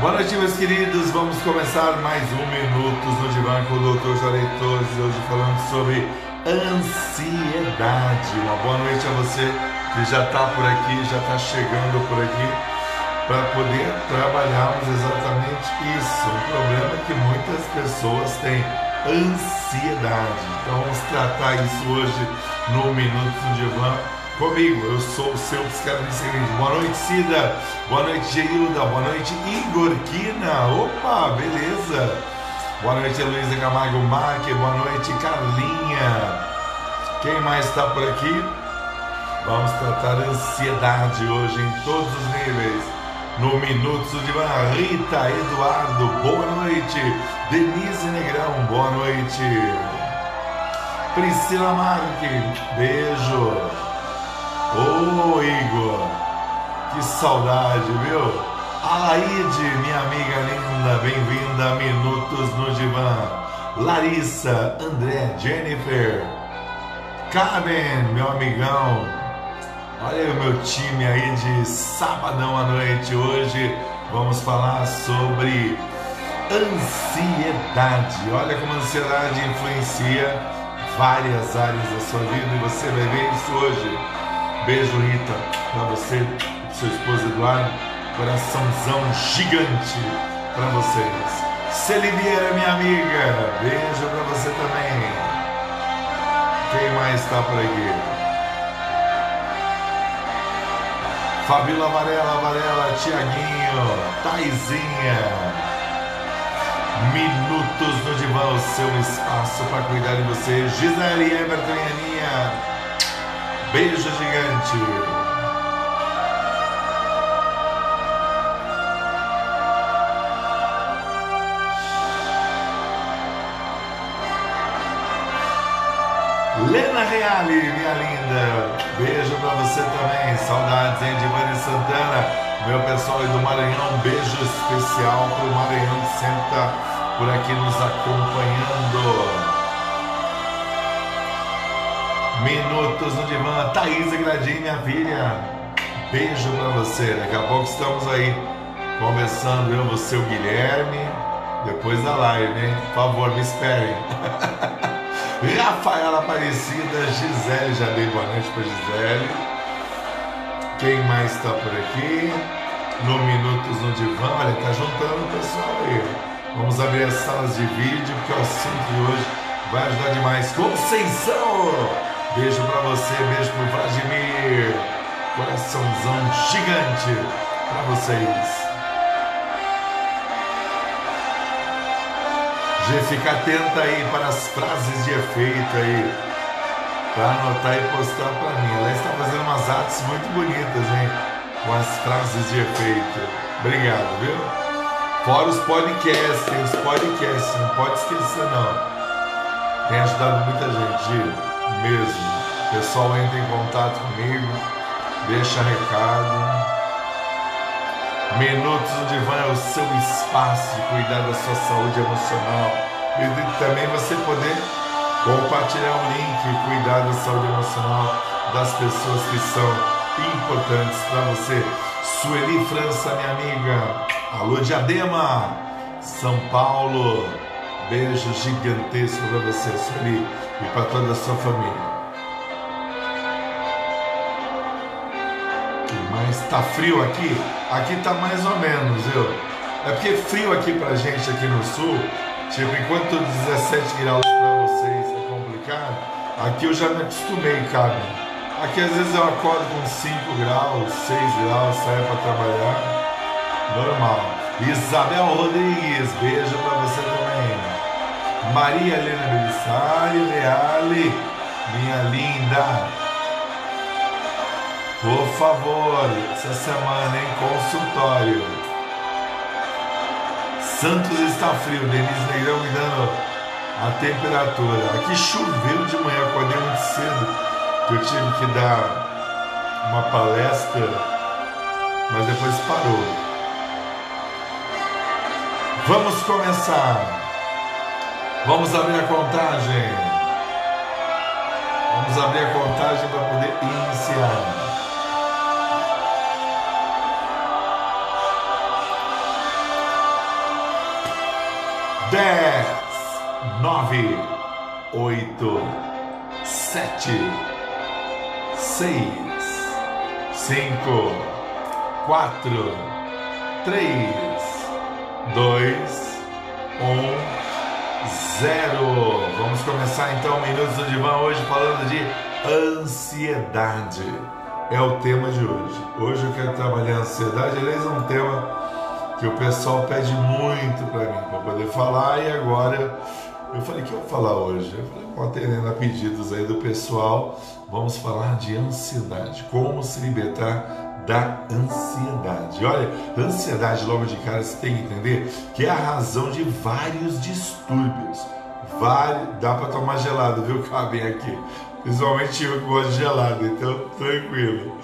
Boa noite, meus queridos. Vamos começar mais um Minutos no Divã com o Dr. Jorei Torres, hoje falando sobre ansiedade. Uma boa noite a você que já está por aqui, já está chegando por aqui, para poder trabalharmos exatamente isso. Um problema que muitas pessoas têm, ansiedade. Então vamos tratar isso hoje no Minutos no Divã comigo. Eu sou o seu psicanalista. Boa noite, Cida. Boa noite, Geilda. Boa noite, Igor Quina. Opa, beleza. Boa noite, Luísa Camargo Marque. Boa noite, Carlinha. Quem mais está por aqui? Vamos tratar ansiedade hoje em todos os níveis. No Minutos de Van Rita Eduardo, boa noite. Denise Negrão, boa noite. Priscila Marque, beijo. Ô oh, Igor, que saudade, viu? Alaide, minha amiga linda, bem-vinda a Minutos no Divã. Larissa, André, Jennifer, Carmen, meu amigão. Olha o meu time aí de sabadão à noite. Hoje vamos falar sobre ansiedade. Olha como a ansiedade influencia várias áreas da sua vida e você vai ver isso hoje. Beijo, Rita, para você, para seu esposo Eduardo. Coraçãozão gigante para vocês. Celi Vieira, minha amiga, beijo para você também. Quem mais está por aqui? Fabíola Varela, Varela, Tiaguinho, Taizinha. Minutos no divã, o seu espaço para cuidar de você. Gisele, Everton e Aninha. Beijo gigante. Lena Reale, minha linda. Beijo pra você também. Saudades, hein, de Vani Santana. Meu pessoal aí do Maranhão, um beijo especial pro Maranhão que sempre tá por aqui nos acompanhando. Minutos no Divã, Thaís Gradinho, minha filha. Beijo pra você. Daqui a pouco estamos aí conversando, eu, você, o Guilherme. Depois da live, hein? Por favor, me esperem. Rafaela Aparecida, Gisele, já dei boa noite pra Gisele. Quem mais está por aqui? No Minutos no Divã, olha, tá juntando o pessoal aí. Vamos abrir as salas de vídeo, porque o assunto de hoje vai ajudar demais. Conceição! Beijo para você, beijo pro Vladimir. Coraçãozão gigante para vocês. Já fica atenta aí para as frases de efeito aí. Para anotar e postar para mim. Ela está fazendo umas artes muito bonitas, hein? Com as frases de efeito. Obrigado, viu? Fora os podcasts, tem os podcasts, não pode esquecer não. Tem ajudado muita gente, Giro mesmo. O pessoal entra em contato comigo, deixa recado. Minutos no Divã é o seu espaço de cuidar da sua saúde emocional e também você poder compartilhar um link e cuidar da saúde emocional das pessoas que são importantes para você. Sueli França, minha amiga. Alô, Diadema, São Paulo. Beijo gigantesco para você, Sueli e para toda a sua família. Mas está frio aqui? Aqui está mais ou menos, viu? É porque frio aqui pra gente aqui no sul, tipo, enquanto 17 graus para vocês é complicado, aqui eu já me acostumei, cara. Aqui às vezes eu acordo com 5 graus, 6 graus, saio para trabalhar. Normal. Isabel Rodrigues, beijo para você também. Maria Helena Belisário Reale, minha linda. Por favor, essa semana em consultório. Santos está frio, Denise Negrão me dando a temperatura. Aqui choveu de manhã, acordei muito cedo, que eu tive que dar uma palestra, mas depois parou. Vamos começar. Vamos abrir a contagem. Vamos abrir a contagem para poder iniciar. Dez, nove, oito, sete, seis, cinco, quatro, três, dois, um zero. Vamos começar então o Minutos do Divã hoje falando de ansiedade. É o tema de hoje. Hoje eu quero trabalhar a ansiedade. Aliás, é um tema que o pessoal pede muito para mim para poder falar e agora eu falei que eu vou falar hoje. Eu falei, atendendo a pedidos aí do pessoal, vamos falar de ansiedade, como se libertar da ansiedade. Olha, ansiedade logo de cara você tem que entender que é a razão de vários distúrbios. Vários, dá para tomar gelado, viu? Cabem aqui. Principalmente eu que gosto de gelado, então tranquilo.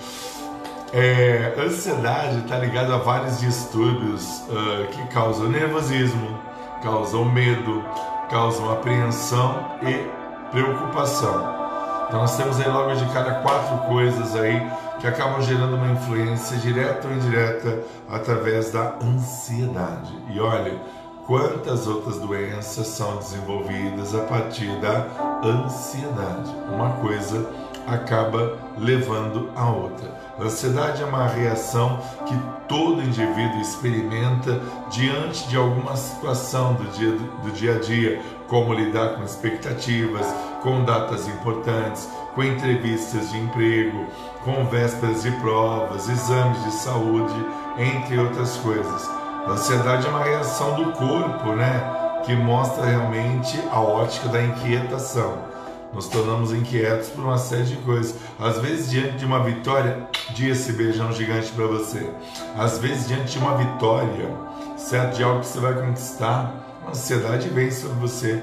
É, ansiedade está ligada a vários distúrbios uh, que causam nervosismo, causam medo, causam apreensão e preocupação. Então nós temos aí logo de cada quatro coisas aí que acabam gerando uma influência direta ou indireta através da ansiedade. E olha, quantas outras doenças são desenvolvidas a partir da ansiedade. Uma coisa acaba levando a outra. A ansiedade é uma reação que todo indivíduo experimenta diante de alguma situação do dia, do dia a dia, como lidar com expectativas, com datas importantes, com entrevistas de emprego, com vésperas de provas, exames de saúde, entre outras coisas. A ansiedade é uma reação do corpo, né, que mostra realmente a ótica da inquietação nos tornamos inquietos por uma série de coisas. Às vezes, diante de uma vitória, dia esse beijão gigante para você. Às vezes, diante de uma vitória, certo? De algo que você vai conquistar, a ansiedade vem sobre você.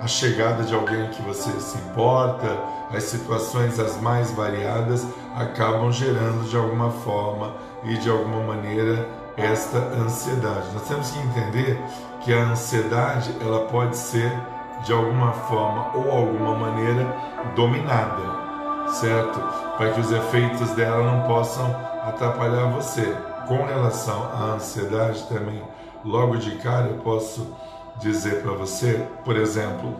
A chegada de alguém que você se importa, as situações as mais variadas acabam gerando de alguma forma e de alguma maneira esta ansiedade. Nós temos que entender que a ansiedade ela pode ser de alguma forma ou alguma maneira dominada, certo? Para que os efeitos dela não possam atrapalhar você. Com relação à ansiedade também, logo de cara eu posso dizer para você, por exemplo,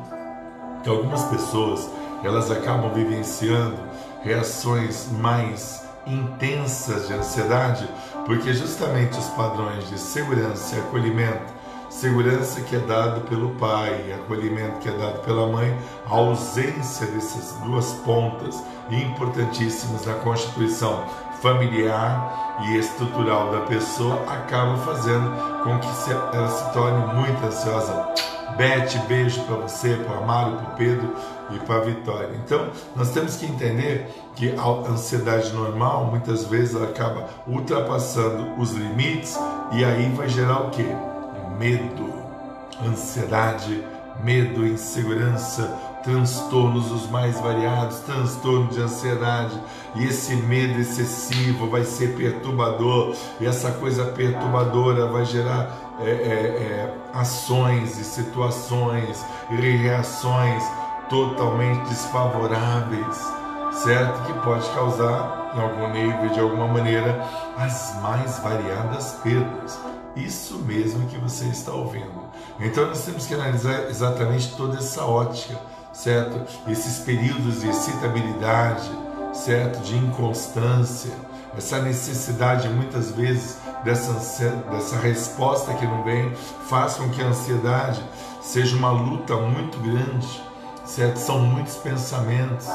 que algumas pessoas elas acabam vivenciando reações mais intensas de ansiedade, porque justamente os padrões de segurança e acolhimento segurança que é dado pelo pai, acolhimento que é dado pela mãe, a ausência dessas duas pontas importantíssimas na constituição familiar e estrutural da pessoa acaba fazendo com que ela se torne muito ansiosa. Bete, beijo para você, para o Amaro, para o Pedro e para a Vitória. Então, nós temos que entender que a ansiedade normal, muitas vezes, ela acaba ultrapassando os limites e aí vai gerar o quê? medo, ansiedade, medo, insegurança, transtornos os mais variados, transtorno de ansiedade, e esse medo excessivo vai ser perturbador, e essa coisa perturbadora vai gerar é, é, é, ações e situações e reações totalmente desfavoráveis, certo? Que pode causar, em algum nível, de alguma maneira, as mais variadas perdas. Isso mesmo que você está ouvindo. Então nós temos que analisar exatamente toda essa ótica, certo? Esses períodos de excitabilidade, certo? De inconstância, essa necessidade muitas vezes dessa, dessa resposta que não vem, faz com que a ansiedade seja uma luta muito grande, certo? São muitos pensamentos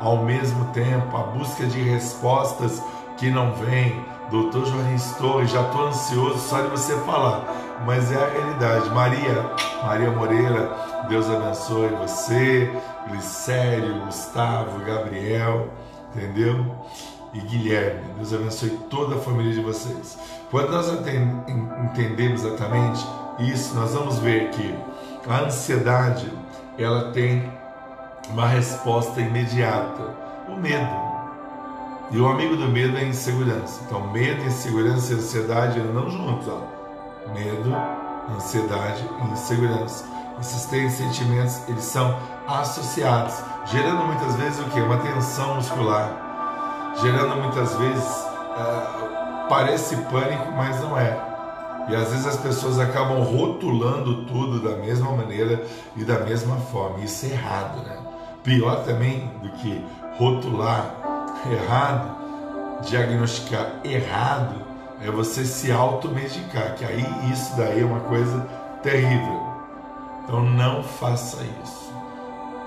ao mesmo tempo, a busca de respostas que não vêm, Doutor Joanes Torres, já estou ansioso só de você falar, mas é a realidade. Maria, Maria Moreira, Deus abençoe você, Glicério, Gustavo, Gabriel, entendeu? E Guilherme, Deus abençoe toda a família de vocês. Quando nós entendemos exatamente isso, nós vamos ver que a ansiedade ela tem uma resposta imediata, o medo. E o amigo do medo é a insegurança. Então, medo, insegurança e ansiedade andam juntos. Ó. Medo, ansiedade e insegurança. Esses três sentimentos, eles são associados, gerando muitas vezes o que? Uma tensão muscular. Gerando muitas vezes, uh, parece pânico, mas não é. E às vezes as pessoas acabam rotulando tudo da mesma maneira e da mesma forma. Isso é errado, né? Pior também do que rotular errado, diagnosticar errado, é você se automedicar, que aí isso daí é uma coisa terrível. Então não faça isso.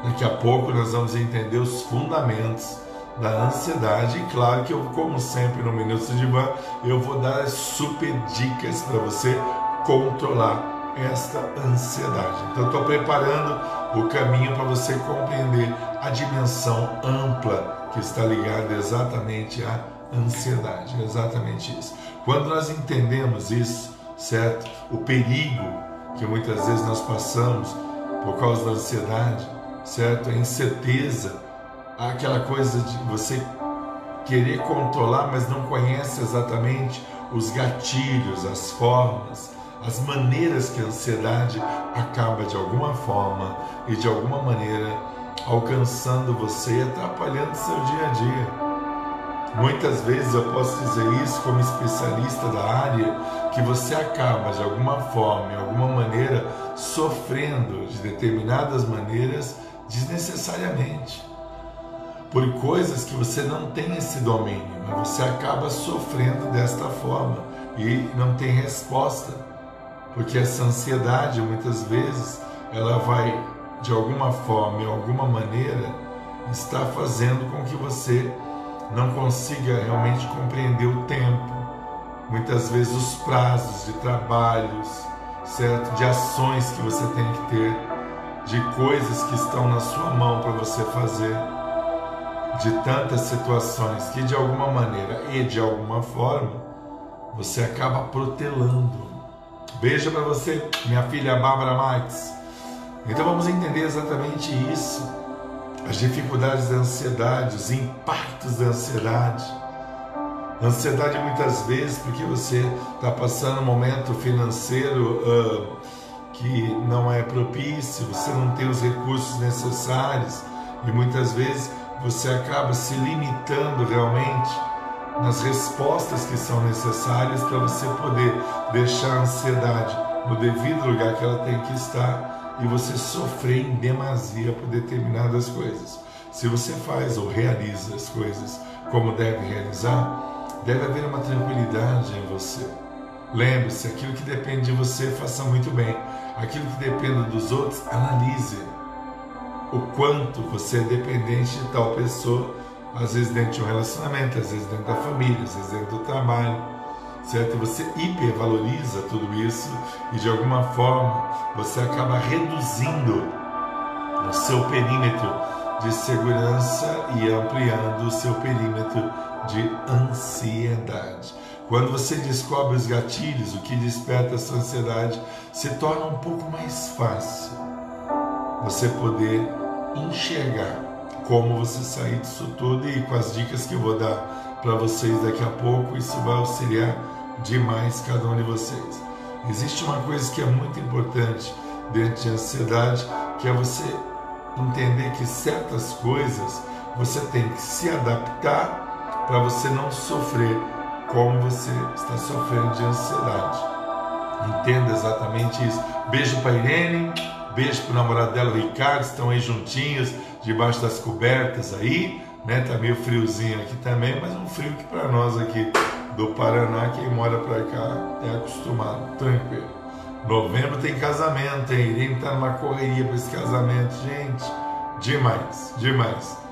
Daqui a pouco nós vamos entender os fundamentos da ansiedade. E claro que eu, como sempre no Minutos de Van, eu vou dar super dicas para você controlar esta ansiedade. Então estou preparando o caminho para você compreender a dimensão ampla que está ligada exatamente à ansiedade, exatamente isso. Quando nós entendemos isso, certo? O perigo que muitas vezes nós passamos por causa da ansiedade, certo? A incerteza, aquela coisa de você querer controlar, mas não conhece exatamente os gatilhos, as formas, as maneiras que a ansiedade acaba de alguma forma e de alguma maneira alcançando você e atrapalhando seu dia a dia. Muitas vezes eu posso dizer isso como especialista da área, que você acaba de alguma forma, de alguma maneira, sofrendo de determinadas maneiras desnecessariamente. Por coisas que você não tem esse domínio, mas você acaba sofrendo desta forma e não tem resposta. Porque essa ansiedade, muitas vezes, ela vai, de alguma forma, de alguma maneira, estar fazendo com que você não consiga realmente compreender o tempo, muitas vezes os prazos de trabalhos, certo? De ações que você tem que ter, de coisas que estão na sua mão para você fazer, de tantas situações que de alguma maneira e de alguma forma você acaba protelando. Beijo para você, minha filha Bárbara Marques. Então vamos entender exatamente isso as dificuldades da ansiedade, os impactos da ansiedade. Ansiedade muitas vezes porque você está passando um momento financeiro uh, que não é propício, você não tem os recursos necessários e muitas vezes você acaba se limitando realmente nas respostas que são necessárias para você poder deixar a ansiedade no devido lugar que ela tem que estar e você sofrer em demasia por determinadas coisas. Se você faz ou realiza as coisas como deve realizar, deve haver uma tranquilidade em você. Lembre-se, aquilo que depende de você, faça muito bem. Aquilo que depende dos outros, analise o quanto você é dependente de tal pessoa, às vezes dentro de um relacionamento, às vezes dentro da família, às vezes dentro do trabalho certo? Você hipervaloriza tudo isso e de alguma forma você acaba reduzindo o seu perímetro de segurança e ampliando o seu perímetro de ansiedade. Quando você descobre os gatilhos, o que desperta essa ansiedade, se torna um pouco mais fácil você poder enxergar como você sair disso tudo e com as dicas que eu vou dar para vocês daqui a pouco, isso vai auxiliar demais cada um de vocês. Existe uma coisa que é muito importante dentro de ansiedade, que é você entender que certas coisas você tem que se adaptar para você não sofrer como você está sofrendo de ansiedade. Entenda exatamente isso. Beijo para Irene, beijo para o namorado dela, Ricardo, estão aí juntinhos, debaixo das cobertas aí, né? Tá meio friozinho aqui também, mas um frio que para nós aqui do Paraná, quem mora para cá é acostumado, tranquilo. Novembro tem casamento, hein? Irene tá numa correria para esse casamento, gente. Demais, demais.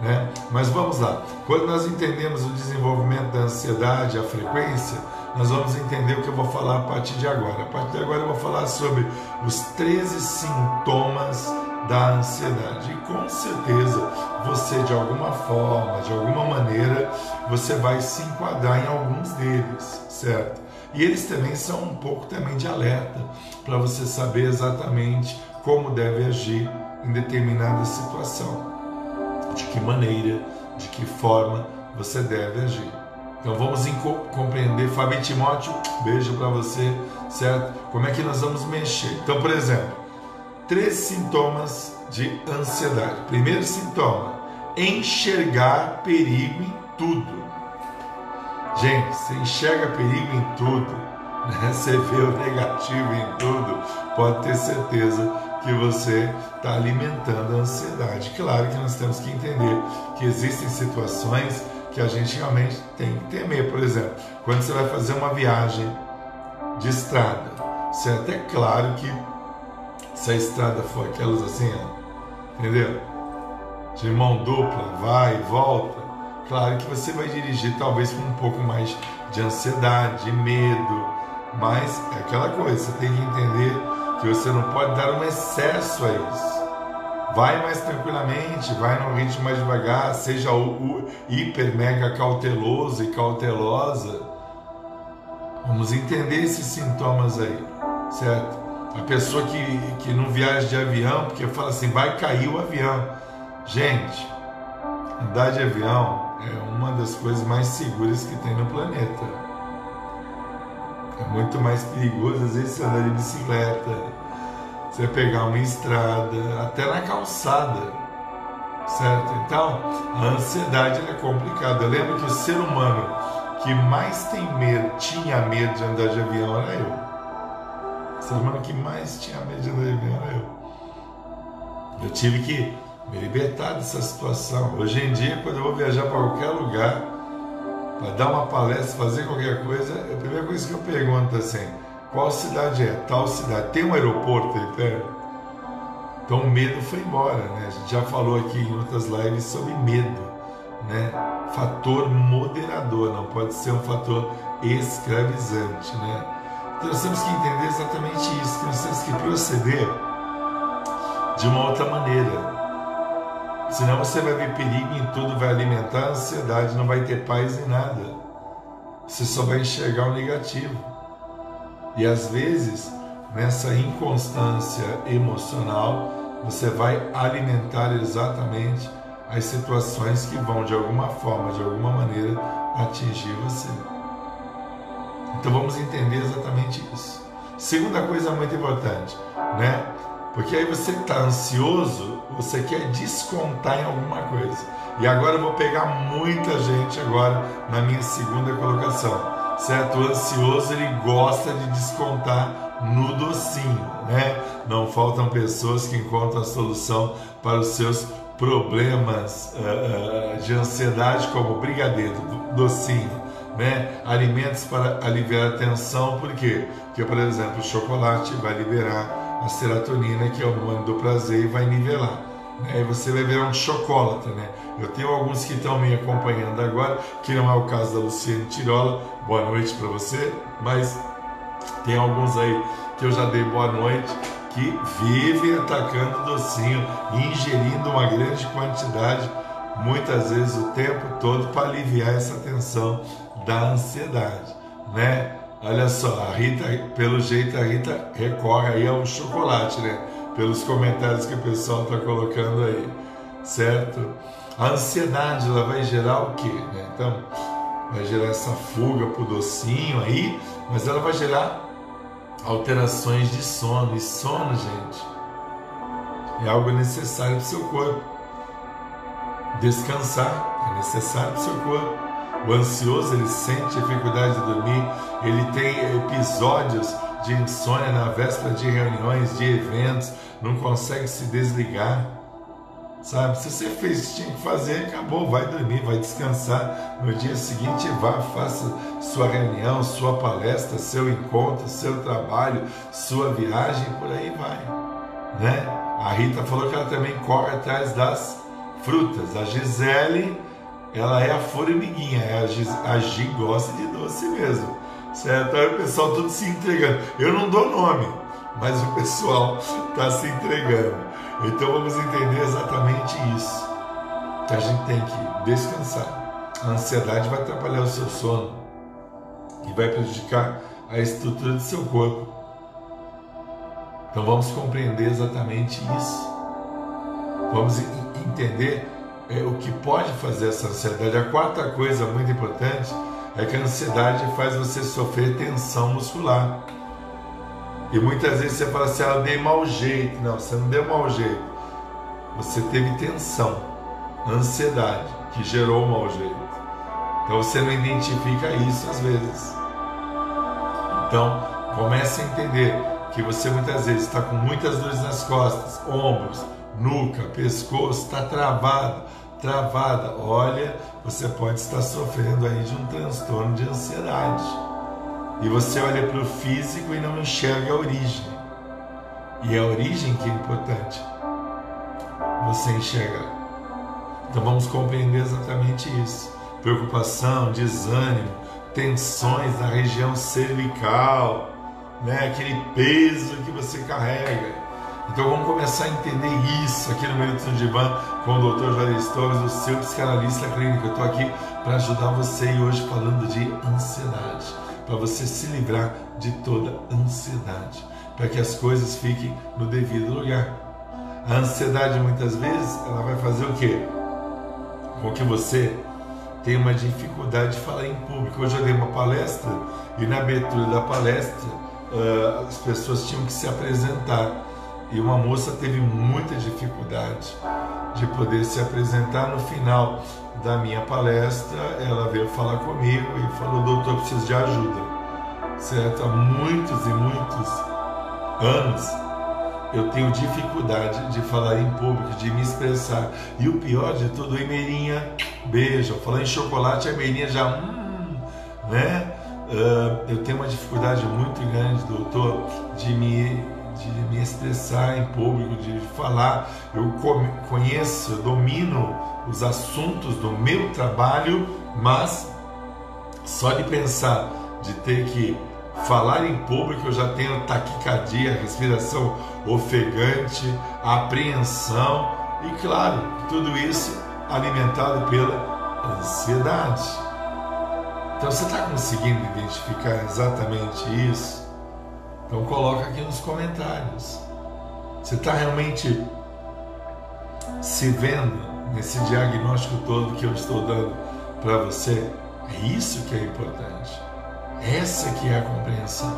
Né? Mas vamos lá. Quando nós entendemos o desenvolvimento da ansiedade, a frequência, nós vamos entender o que eu vou falar a partir de agora. A partir de agora eu vou falar sobre os 13 sintomas da ansiedade. E com certeza você de alguma forma, de alguma maneira, você vai se enquadrar em alguns deles, certo? E eles também são um pouco também de alerta para você saber exatamente como deve agir em determinada situação, de que maneira, de que forma você deve agir. Então vamos compreender, Fábio Timóteo, beijo para você, certo? Como é que nós vamos mexer? Então, por exemplo, três sintomas de ansiedade. Primeiro sintoma: enxergar perigo em tudo. Gente, você enxerga perigo em tudo, né? você vê o negativo em tudo, pode ter certeza que você está alimentando a ansiedade. Claro que nós temos que entender que existem situações que a gente realmente tem que temer. Por exemplo, quando você vai fazer uma viagem de estrada, você é até claro que se a estrada for aquelas assim, ó, entendeu? De mão dupla, vai e volta. Claro que você vai dirigir talvez com um pouco mais de ansiedade, de medo, mas é aquela coisa, você tem que entender que você não pode dar um excesso a isso. Vai mais tranquilamente, vai num ritmo mais devagar, seja o, o hiper mega cauteloso e cautelosa. Vamos entender esses sintomas aí, certo? A pessoa que, que não viaja de avião, porque fala assim, vai cair o avião. Gente, andar de avião é uma das coisas mais seguras que tem no planeta. É muito mais perigoso, às vezes, você andar de bicicleta, você pegar uma estrada, até na calçada, certo? Então, a ansiedade é complicada. Eu lembro que o ser humano que mais tem medo, tinha medo de andar de avião era eu. O ser humano que mais tinha medo de andar de avião era eu. Eu tive que me libertar dessa situação. Hoje em dia, quando eu vou viajar para qualquer lugar, para dar uma palestra, fazer qualquer coisa, a primeira coisa que eu pergunto é assim qual cidade é? Tal cidade. Tem um aeroporto aí perto? Então o medo foi embora, né? A gente já falou aqui em outras lives sobre medo, né? Fator moderador, não pode ser um fator escravizante, né? Então nós temos que entender exatamente isso, nós temos que proceder de uma outra maneira. Senão você vai ver perigo em tudo, vai alimentar a ansiedade, não vai ter paz em nada. Você só vai enxergar o negativo. E às vezes, nessa inconstância emocional, você vai alimentar exatamente as situações que vão de alguma forma, de alguma maneira, atingir você. Então vamos entender exatamente isso. Segunda coisa muito importante, né? Porque aí você está ansioso, você quer descontar em alguma coisa. E agora eu vou pegar muita gente agora na minha segunda colocação certo? O ansioso ele gosta de descontar no docinho, né? Não faltam pessoas que encontram a solução para os seus problemas uh, de ansiedade, como brigadeiro, docinho, né? Alimentos para aliviar a tensão, por quê? Porque, por exemplo, o chocolate vai liberar a serotonina, que é o hormônio do prazer, e vai nivelar né? você vai virar um chocolate, né? Eu tenho alguns que estão me acompanhando agora, que não é o caso da Luciane Tirola. Boa noite para você, mas tem alguns aí que eu já dei boa noite que vivem atacando docinho, ingerindo uma grande quantidade, muitas vezes o tempo todo para aliviar essa tensão da ansiedade, né? Olha só, a Rita, pelo jeito a Rita recorre aí ao chocolate, né? pelos comentários que o pessoal está colocando aí, certo? A ansiedade ela vai gerar o quê? Né? Então, vai gerar essa fuga pro docinho aí, mas ela vai gerar alterações de sono. E sono, gente, é algo necessário para o seu corpo. Descansar é necessário para o seu corpo. O ansioso ele sente dificuldade de dormir, ele tem episódios de insônia na véspera de reuniões, de eventos, não consegue se desligar. Sabe? Se você fez o que tinha que fazer, acabou, vai dormir, vai descansar. No dia seguinte, vá, faça sua reunião, sua palestra, seu encontro, seu trabalho, sua viagem, por aí vai. Né? A Rita falou que ela também corre atrás das frutas. A Gisele, ela é a formiguinha, é a, Gis, a Gi gosta de doce mesmo. Certo? Aí o pessoal tudo se entregando. Eu não dou nome, mas o pessoal está se entregando. Então vamos entender exatamente isso. Que a gente tem que descansar. A ansiedade vai atrapalhar o seu sono e vai prejudicar a estrutura do seu corpo. Então vamos compreender exatamente isso. Vamos entender é, o que pode fazer essa ansiedade. A quarta coisa muito importante é que a ansiedade faz você sofrer tensão muscular. E muitas vezes você fala assim, ah, eu dei mau jeito. Não, você não deu mau jeito. Você teve tensão, ansiedade, que gerou o mau jeito. Então você não identifica isso às vezes. Então, comece a entender que você muitas vezes está com muitas dores nas costas, ombros, nuca, pescoço, está travado, travada. Olha, você pode estar sofrendo aí de um transtorno de ansiedade. E você olha para o físico e não enxerga a origem. E é a origem que é importante você enxergar. Então vamos compreender exatamente isso. Preocupação, desânimo, tensões na região cervical, né? aquele peso que você carrega. Então vamos começar a entender isso aqui no Minuto do Divã com o Dr. Juarez Torres, o seu psicanalista clínico. Eu estou aqui para ajudar você e hoje falando de ansiedade, para você se livrar de toda ansiedade, para que as coisas fiquem no devido lugar. A ansiedade muitas vezes ela vai fazer o quê? Com que você tenha uma dificuldade de falar em público. Hoje eu dei uma palestra e na abertura da palestra uh, as pessoas tinham que se apresentar e uma moça teve muita dificuldade de poder se apresentar. No final da minha palestra, ela veio falar comigo e falou: Doutor, preciso de ajuda. Certo? Há muitos e muitos anos eu tenho dificuldade de falar em público, de me expressar. E o pior de tudo, Emeirinha, beijo. Falar em chocolate, a Emeirinha já, hum, né? Uh, eu tenho uma dificuldade muito grande, doutor, de me, de me expressar em público, de falar. Eu conheço, eu domino os assuntos do meu trabalho, mas só de pensar de ter que falar em público eu já tenho taquicardia, respiração ofegante, apreensão e, claro, tudo isso alimentado pela ansiedade. Então você está conseguindo identificar exatamente isso? Então coloca aqui nos comentários. Você está realmente se vendo nesse diagnóstico todo que eu estou dando para você? É isso que é importante. Essa que é a compreensão.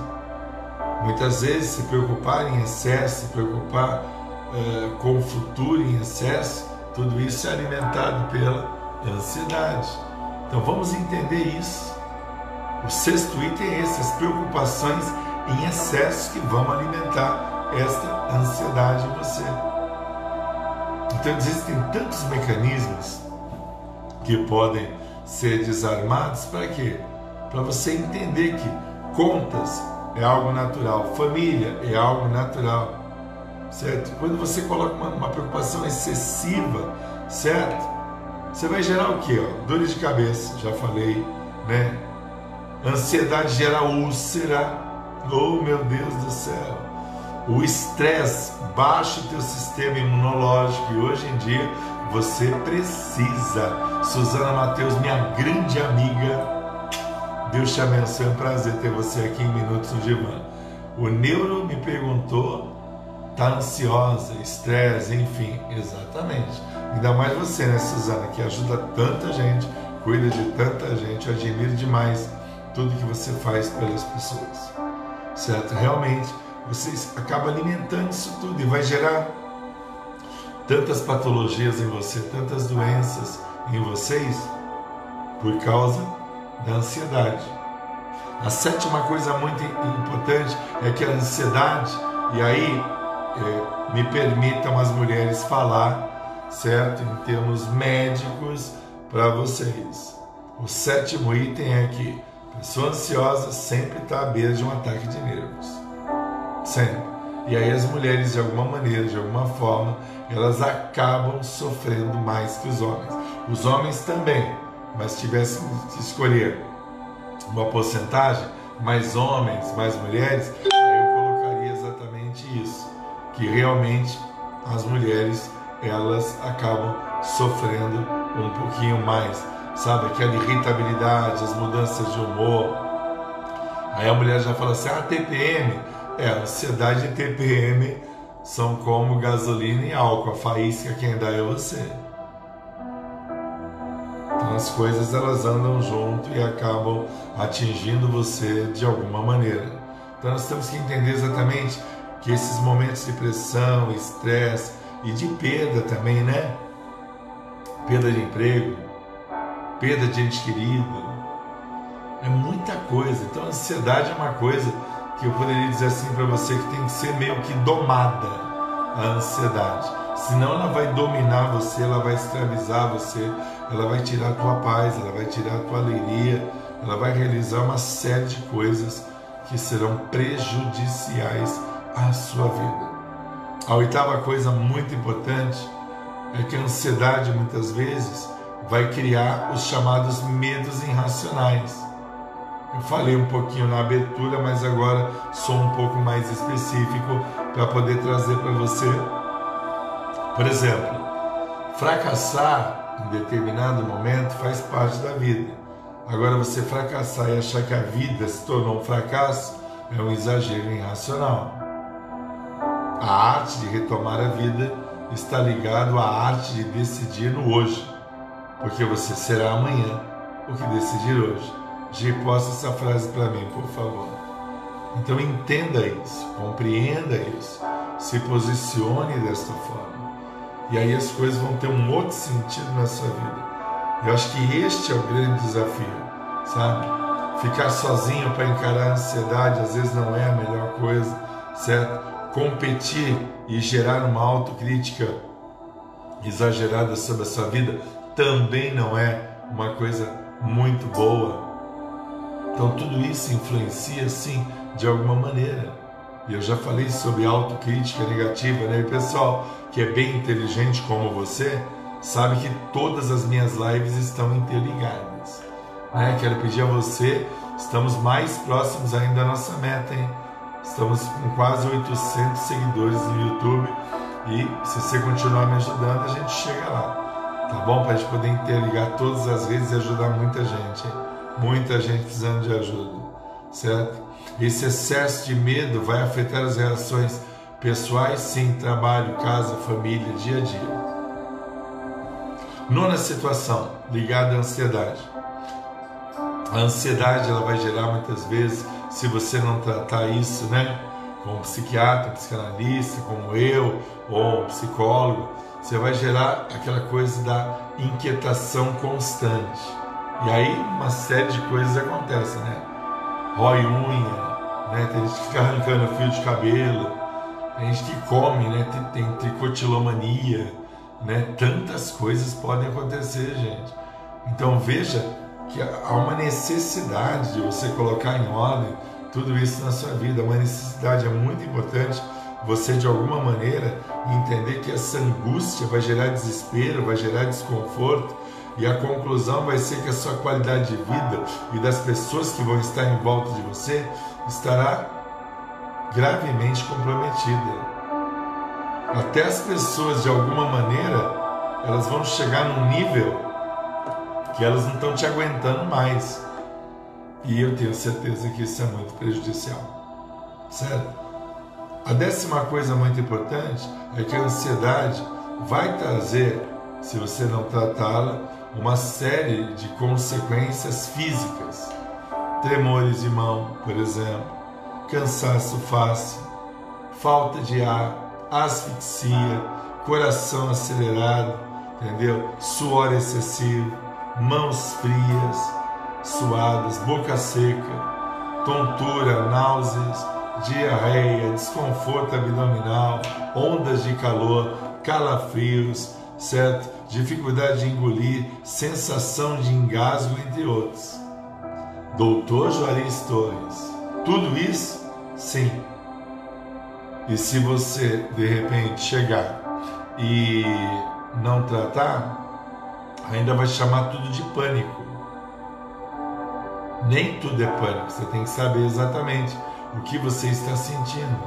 Muitas vezes se preocupar em excesso, se preocupar uh, com o futuro em excesso, tudo isso é alimentado pela ansiedade. Então vamos entender isso. O sexto item é esse, as preocupações em excesso que vão alimentar esta ansiedade em você. Então existem tantos mecanismos que podem ser desarmados para quê? Para você entender que contas é algo natural, família é algo natural, certo? Quando você coloca uma, uma preocupação excessiva, certo? Você vai gerar o quê? Ó? Dores de cabeça, já falei, né? Ansiedade gera úlcera, Oh, meu Deus do céu! O estresse baixa o teu sistema imunológico e hoje em dia você precisa. Suzana Mateus, minha grande amiga, Deus te abençoe, é um prazer ter você aqui em Minutos no Divã. O neuro me perguntou, tá ansiosa, estresse, enfim, exatamente. Ainda mais você, né, Suzana, que ajuda tanta gente, cuida de tanta gente, eu admiro demais tudo que você faz pelas pessoas certo? Realmente, você acaba alimentando isso tudo e vai gerar tantas patologias em você, tantas doenças em vocês por causa da ansiedade. A sétima coisa muito importante é que a ansiedade, e aí é, me permitam as mulheres falar, certo? Em termos médicos para vocês. O sétimo item é que pessoa ansiosa sempre está à beira de um ataque de nervos. Sempre. E aí as mulheres, de alguma maneira, de alguma forma, elas acabam sofrendo mais que os homens. Os homens também, mas se tivessem que escolher uma porcentagem, mais homens, mais mulheres, aí eu colocaria exatamente isso, que realmente as mulheres elas acabam sofrendo um pouquinho mais sabe? Aquela irritabilidade, as mudanças de humor. Aí a mulher já fala assim: ah, TPM. É, ansiedade e TPM são como gasolina e álcool. A faísca quem dá é você. Então as coisas elas andam junto e acabam atingindo você de alguma maneira. Então nós temos que entender exatamente que esses momentos de pressão, estresse e de perda também, né? Perda de emprego, perda de ente querido, É muita coisa. Então, a ansiedade é uma coisa que eu poderia dizer assim para você que tem que ser meio que domada a ansiedade. Senão ela vai dominar você, ela vai escravizar você, ela vai tirar a tua paz, ela vai tirar a tua alegria, ela vai realizar uma série de coisas que serão prejudiciais à sua vida. A oitava coisa muito importante é que a ansiedade muitas vezes vai criar os chamados medos irracionais. Eu falei um pouquinho na abertura, mas agora sou um pouco mais específico para poder trazer para você. Por exemplo, fracassar em determinado momento faz parte da vida. Agora, você fracassar e achar que a vida se tornou um fracasso é um exagero irracional. A arte de retomar a vida está ligado à arte de decidir no hoje, porque você será amanhã o que decidir hoje. G, posta essa frase para mim, por favor. Então entenda isso, compreenda isso, se posicione desta forma. E aí as coisas vão ter um outro sentido na sua vida. Eu acho que este é o grande desafio, sabe? Ficar sozinho para encarar a ansiedade às vezes não é a melhor coisa, certo? Competir e gerar uma autocrítica exagerada sobre a sua vida também não é uma coisa muito boa. Então tudo isso influencia sim de alguma maneira. E eu já falei sobre autocrítica negativa, né? E pessoal que é bem inteligente como você sabe que todas as minhas lives estão interligadas. Né? Quero pedir a você, estamos mais próximos ainda da nossa meta, hein? Estamos com quase 800 seguidores no YouTube e se você continuar me ajudando, a gente chega lá. Tá bom? Para a gente poder interligar todas as redes e ajudar muita gente. Hein? muita gente precisando de ajuda, certo? Esse excesso de medo vai afetar as relações pessoais, sim, trabalho, casa, família, dia a dia. Nona situação, ligada à ansiedade. A ansiedade ela vai gerar muitas vezes, se você não tratar isso, né? Com um psiquiatra, psicanalista, como eu, ou um psicólogo, você vai gerar aquela coisa da inquietação constante e aí uma série de coisas acontecem, né? Rói unha, né? Tem gente que fica arrancando fio de cabelo, tem gente que come, né? Tem, tem tricotilomania, né? Tantas coisas podem acontecer, gente. Então veja que há uma necessidade de você colocar em ordem tudo isso na sua vida. Uma necessidade é muito importante você de alguma maneira entender que essa angústia vai gerar desespero, vai gerar desconforto e a conclusão vai ser que a sua qualidade de vida e das pessoas que vão estar em volta de você estará gravemente comprometida. Até as pessoas, de alguma maneira, elas vão chegar num nível que elas não estão te aguentando mais. E eu tenho certeza que isso é muito prejudicial. Certo? A décima coisa muito importante é que a ansiedade vai trazer, se você não tratá-la, uma série de consequências físicas. Tremores de mão, por exemplo, cansaço fácil, falta de ar, asfixia, coração acelerado, entendeu? Suor excessivo, mãos frias, suadas, boca seca, tontura, náuseas, diarreia, desconforto abdominal, ondas de calor, calafrios, certo? Dificuldade de engolir, sensação de engasgo, entre outros. Doutor Juarez Torres, tudo isso? Sim. E se você de repente chegar e não tratar, ainda vai chamar tudo de pânico. Nem tudo é pânico, você tem que saber exatamente o que você está sentindo.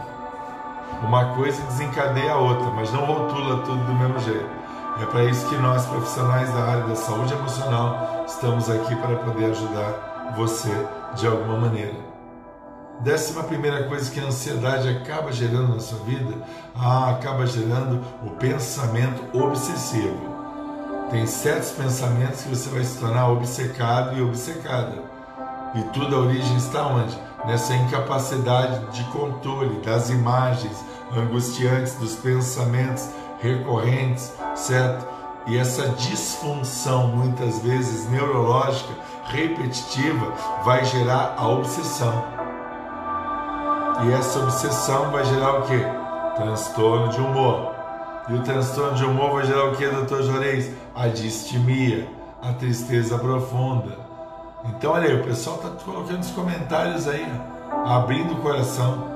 Uma coisa desencadeia a outra, mas não rotula tudo do mesmo jeito. É para isso que nós, profissionais da área da saúde emocional, estamos aqui para poder ajudar você de alguma maneira. Décima primeira coisa que a ansiedade acaba gerando na sua vida, ah, acaba gerando o pensamento obsessivo. Tem certos pensamentos que você vai se tornar obcecado e obcecada. E tudo a origem está onde? Nessa incapacidade de controle das imagens angustiantes, dos pensamentos recorrentes, certo? E essa disfunção, muitas vezes neurológica, repetitiva vai gerar a obsessão. E essa obsessão vai gerar o quê? Transtorno de humor. E o transtorno de humor vai gerar o quê, doutor Juarez? A distimia, a tristeza profunda. Então, olha aí, o pessoal está colocando os comentários aí, abrindo o coração.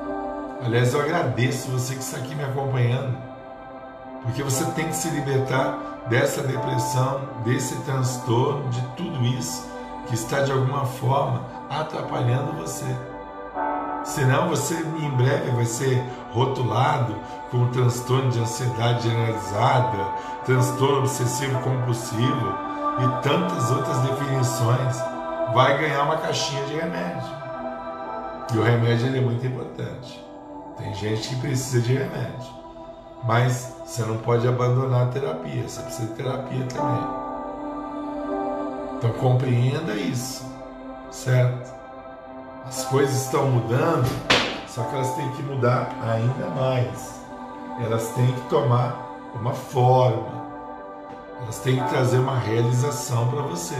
Aliás, eu agradeço você que está aqui me acompanhando, porque você tem que se libertar dessa depressão, desse transtorno, de tudo isso que está de alguma forma atrapalhando você. Senão você em breve vai ser rotulado com transtorno de ansiedade generalizada, transtorno obsessivo compulsivo e tantas outras definições. Vai ganhar uma caixinha de remédio. E o remédio é muito importante. Tem gente que precisa de remédio. Mas você não pode abandonar a terapia, você precisa de terapia também. Então compreenda isso, certo? As coisas estão mudando, só que elas têm que mudar ainda mais. Elas têm que tomar uma forma. Elas têm que trazer uma realização para você.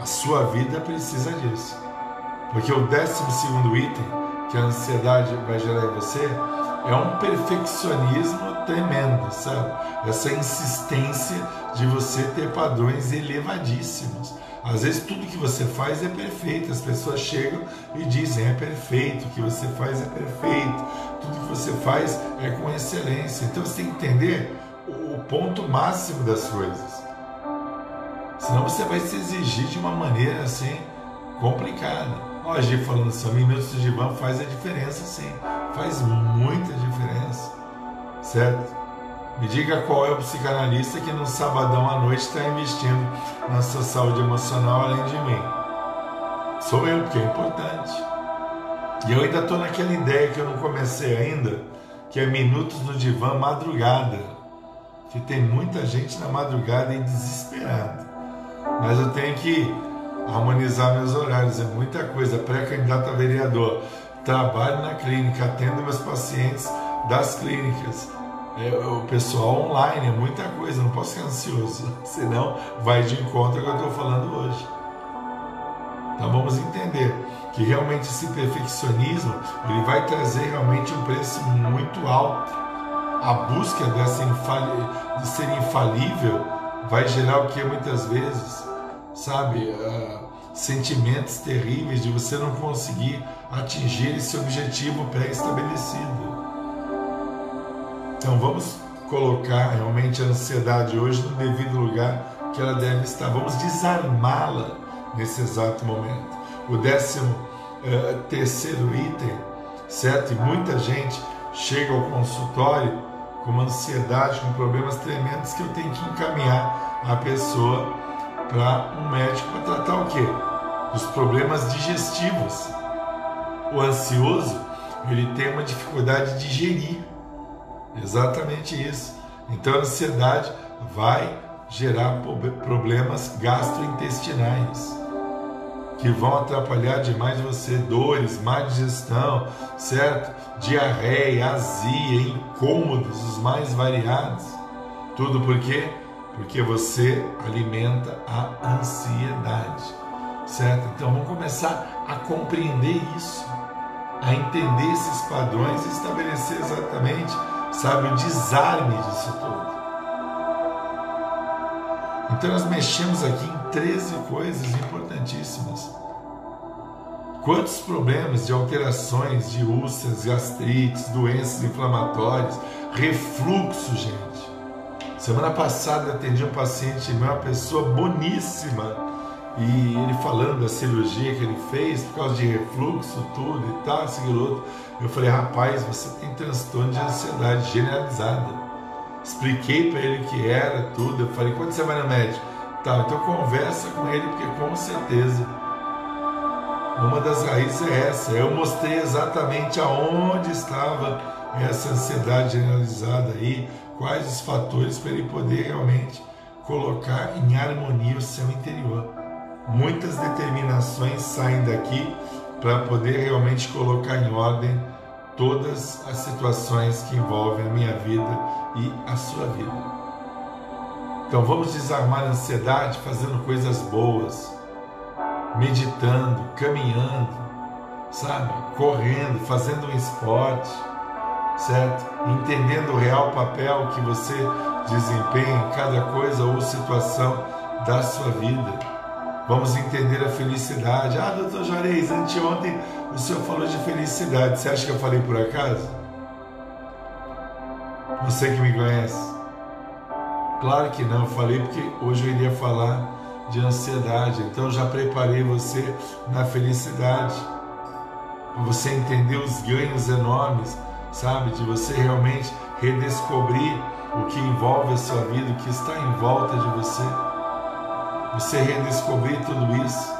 A sua vida precisa disso. Porque o décimo segundo item que a ansiedade vai gerar em você é um perfeccionismo tremendo, sabe? Essa insistência de você ter padrões elevadíssimos. Às vezes tudo que você faz é perfeito, as pessoas chegam e dizem é perfeito, o que você faz é perfeito, tudo que você faz é com excelência. Então você tem que entender o ponto máximo das coisas. Senão você vai se exigir de uma maneira assim complicada. Ó, a gente falando assim, minutos de van faz a diferença sim, faz muita diferença, certo? Me diga qual é o psicanalista que no sabadão à noite está investindo na sua saúde emocional além de mim. Sou eu, porque é importante. E eu ainda estou naquela ideia que eu não comecei ainda, que é minutos no divã madrugada. Que tem muita gente na madrugada e desesperada. Mas eu tenho que harmonizar meus horários, é muita coisa. Pré-candidato a vereador, trabalho na clínica, atendo meus pacientes das clínicas é, o pessoal online, é muita coisa, não posso ficar ansioso, senão vai de encontro ao que eu estou falando hoje. Então vamos entender que realmente esse perfeccionismo ele vai trazer realmente um preço muito alto. A busca dessa de ser infalível vai gerar o que muitas vezes, sabe, uh, sentimentos terríveis de você não conseguir atingir esse objetivo pré-estabelecido. Então vamos colocar realmente a ansiedade hoje no devido lugar que ela deve estar. Vamos desarmá-la nesse exato momento. O décimo uh, terceiro item, certo? E muita gente chega ao consultório com uma ansiedade, com problemas tremendos que eu tenho que encaminhar a pessoa para um médico para tratar o quê? Os problemas digestivos. O ansioso, ele tem uma dificuldade de digerir Exatamente isso. Então a ansiedade vai gerar problemas gastrointestinais que vão atrapalhar demais você, dores, má digestão, certo? Diarreia, azia, incômodos os mais variados. Tudo por quê? Porque você alimenta a ansiedade, certo? Então vamos começar a compreender isso, a entender esses padrões e estabelecer exatamente sabe, o desarme disso tudo. Então nós mexemos aqui em 13 coisas importantíssimas. Quantos problemas de alterações de úlceras, gastrites, doenças inflamatórias, refluxo, gente. Semana passada atendi um paciente uma pessoa boníssima, e ele falando da cirurgia que ele fez por causa de refluxo, tudo e tal, aquilo outro. Eu falei, rapaz, você tem transtorno de ansiedade generalizada. Expliquei para ele o que era, tudo. Eu falei, quando você vai no médico? Tá, então conversa com ele, porque com certeza uma das raízes é essa. Eu mostrei exatamente aonde estava essa ansiedade generalizada aí, quais os fatores para ele poder realmente colocar em harmonia o seu interior. Muitas determinações saem daqui para poder realmente colocar em ordem todas as situações que envolvem a minha vida e a sua vida. Então vamos desarmar a ansiedade fazendo coisas boas. meditando, caminhando, sabe? Correndo, fazendo um esporte, certo? Entendendo o real papel que você desempenha em cada coisa ou situação da sua vida. Vamos entender a felicidade. Ah, doutor Juarez, anteontem o senhor falou de felicidade. Você acha que eu falei por acaso? Você que me conhece. Claro que não, eu falei porque hoje eu iria falar de ansiedade. Então já preparei você na felicidade. Para você entender os ganhos enormes, sabe? De você realmente redescobrir o que envolve a sua vida, o que está em volta de você. Você redescobrir tudo isso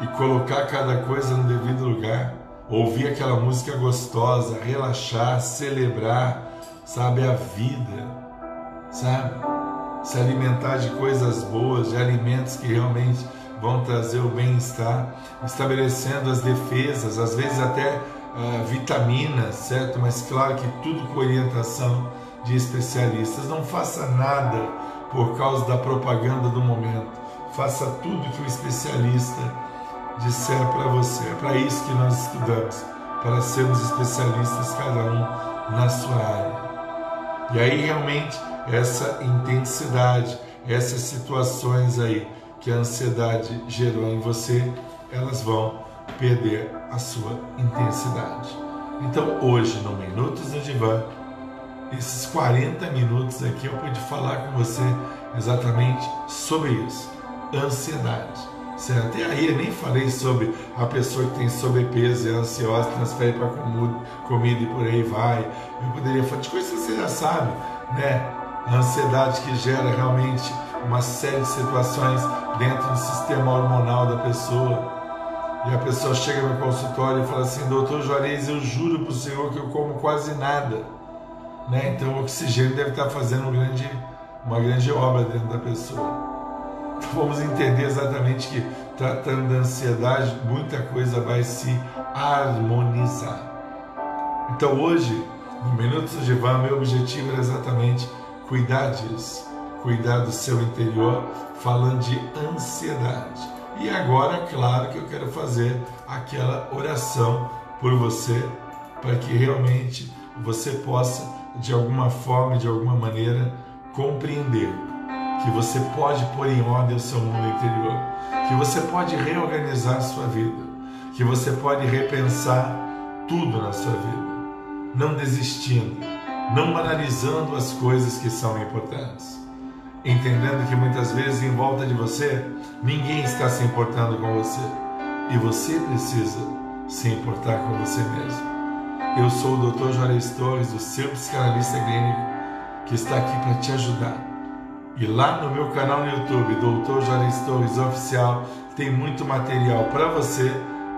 e colocar cada coisa no devido lugar. Ouvir aquela música gostosa, relaxar, celebrar, sabe, a vida, sabe? Se alimentar de coisas boas, de alimentos que realmente vão trazer o bem-estar, estabelecendo as defesas, às vezes até vitaminas, certo? Mas claro que tudo com orientação de especialistas. Não faça nada por causa da propaganda do momento. Faça tudo que o especialista disser para você. É para isso que nós estudamos, para sermos especialistas cada um na sua área. E aí realmente essa intensidade, essas situações aí que a ansiedade gerou em você, elas vão perder a sua intensidade. Então hoje no Minutos no Divã, esses 40 minutos aqui eu pude falar com você exatamente sobre isso, ansiedade. Certo? E aí eu nem falei sobre a pessoa que tem sobrepeso e é ansiosa, transfere para comida e por aí vai. Eu poderia falar de coisas que você já sabe, né? A ansiedade que gera realmente uma série de situações dentro do sistema hormonal da pessoa. E a pessoa chega no consultório e fala assim: Doutor Juarez, eu juro para o senhor que eu como quase nada. Né? Então o oxigênio deve estar fazendo um grande, uma grande obra dentro da pessoa. Então, vamos entender exatamente que tratando da ansiedade, muita coisa vai se harmonizar. Então hoje, no Minutos de Vã, meu objetivo era exatamente cuidar disso, cuidar do seu interior, falando de ansiedade. E agora, claro que eu quero fazer aquela oração por você, para que realmente você possa, de alguma forma, de alguma maneira, compreender que você pode pôr em ordem o seu mundo interior, que você pode reorganizar a sua vida, que você pode repensar tudo na sua vida, não desistindo, não banalizando as coisas que são importantes, entendendo que muitas vezes em volta de você ninguém está se importando com você e você precisa se importar com você mesmo. Eu sou o Dr. Juarez Torres, o seu psicanalista clínico, que está aqui para te ajudar. E lá no meu canal no YouTube, Dr. Juarez Torres Oficial, tem muito material para você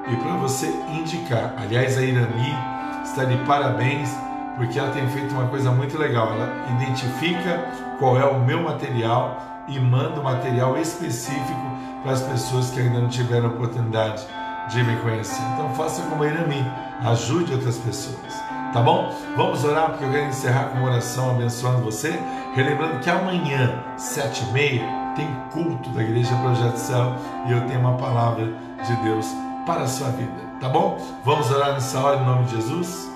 e para você indicar. Aliás, a Irani está de parabéns porque ela tem feito uma coisa muito legal. Ela identifica qual é o meu material e manda material específico para as pessoas que ainda não tiveram oportunidade de me conhecer. Então faça como a Irami, ajude outras pessoas. Tá bom? Vamos orar porque eu quero encerrar com uma oração abençoando você. Relembrando que amanhã, sete e meia, tem culto da Igreja Projeto Céu e eu tenho uma palavra de Deus para a sua vida. Tá bom? Vamos orar nessa hora em nome de Jesus?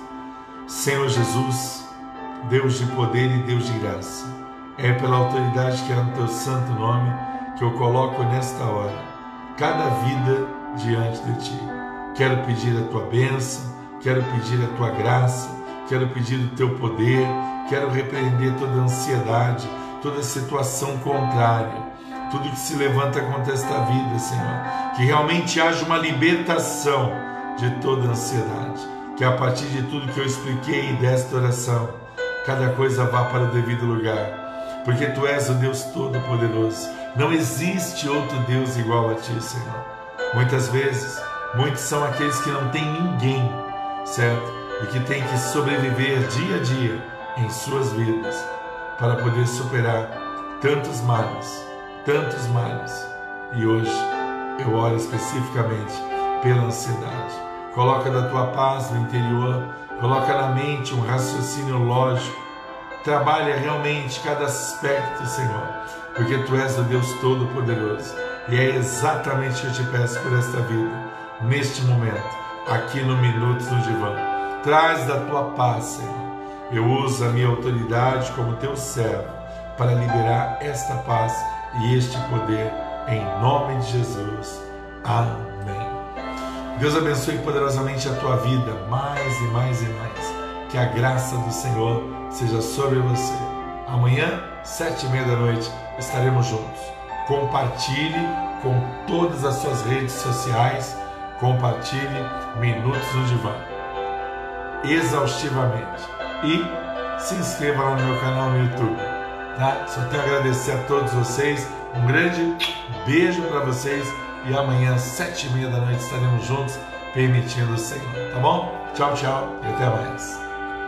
Senhor Jesus, Deus de poder e Deus de graça, é pela autoridade que é no teu santo nome que eu coloco nesta hora cada vida diante de ti. Quero pedir a tua bênção, quero pedir a tua graça, quero pedir o teu poder, quero repreender toda ansiedade, toda situação contrária, tudo que se levanta contra esta vida, Senhor. Que realmente haja uma libertação de toda ansiedade. Que a partir de tudo que eu expliquei desta oração, cada coisa vá para o devido lugar. Porque tu és o Deus Todo-Poderoso. Não existe outro Deus igual a ti, Senhor. Muitas vezes, muitos são aqueles que não têm ninguém, certo? E que têm que sobreviver dia a dia em suas vidas para poder superar tantos males, tantos males. E hoje eu oro especificamente pela ansiedade. Coloca da tua paz no interior, coloca na mente um raciocínio lógico. Trabalha realmente cada aspecto, Senhor, porque tu és o Deus Todo-Poderoso E é exatamente o que eu te peço por esta vida, neste momento, aqui no Minutos no Divã. Traz da tua paz, Senhor. Eu uso a minha autoridade como teu servo para liberar esta paz e este poder em nome de Jesus. Amém. Deus abençoe poderosamente a tua vida, mais e mais e mais. Que a graça do Senhor seja sobre você. Amanhã, sete e meia da noite, estaremos juntos. Compartilhe com todas as suas redes sociais. Compartilhe Minutos no Divã. Exaustivamente. E se inscreva lá no meu canal no YouTube. Tá? Só tenho a agradecer a todos vocês. Um grande beijo para vocês. E amanhã, sete e meia da noite, estaremos juntos, permitindo o Senhor. Tá bom? Tchau, tchau e até mais.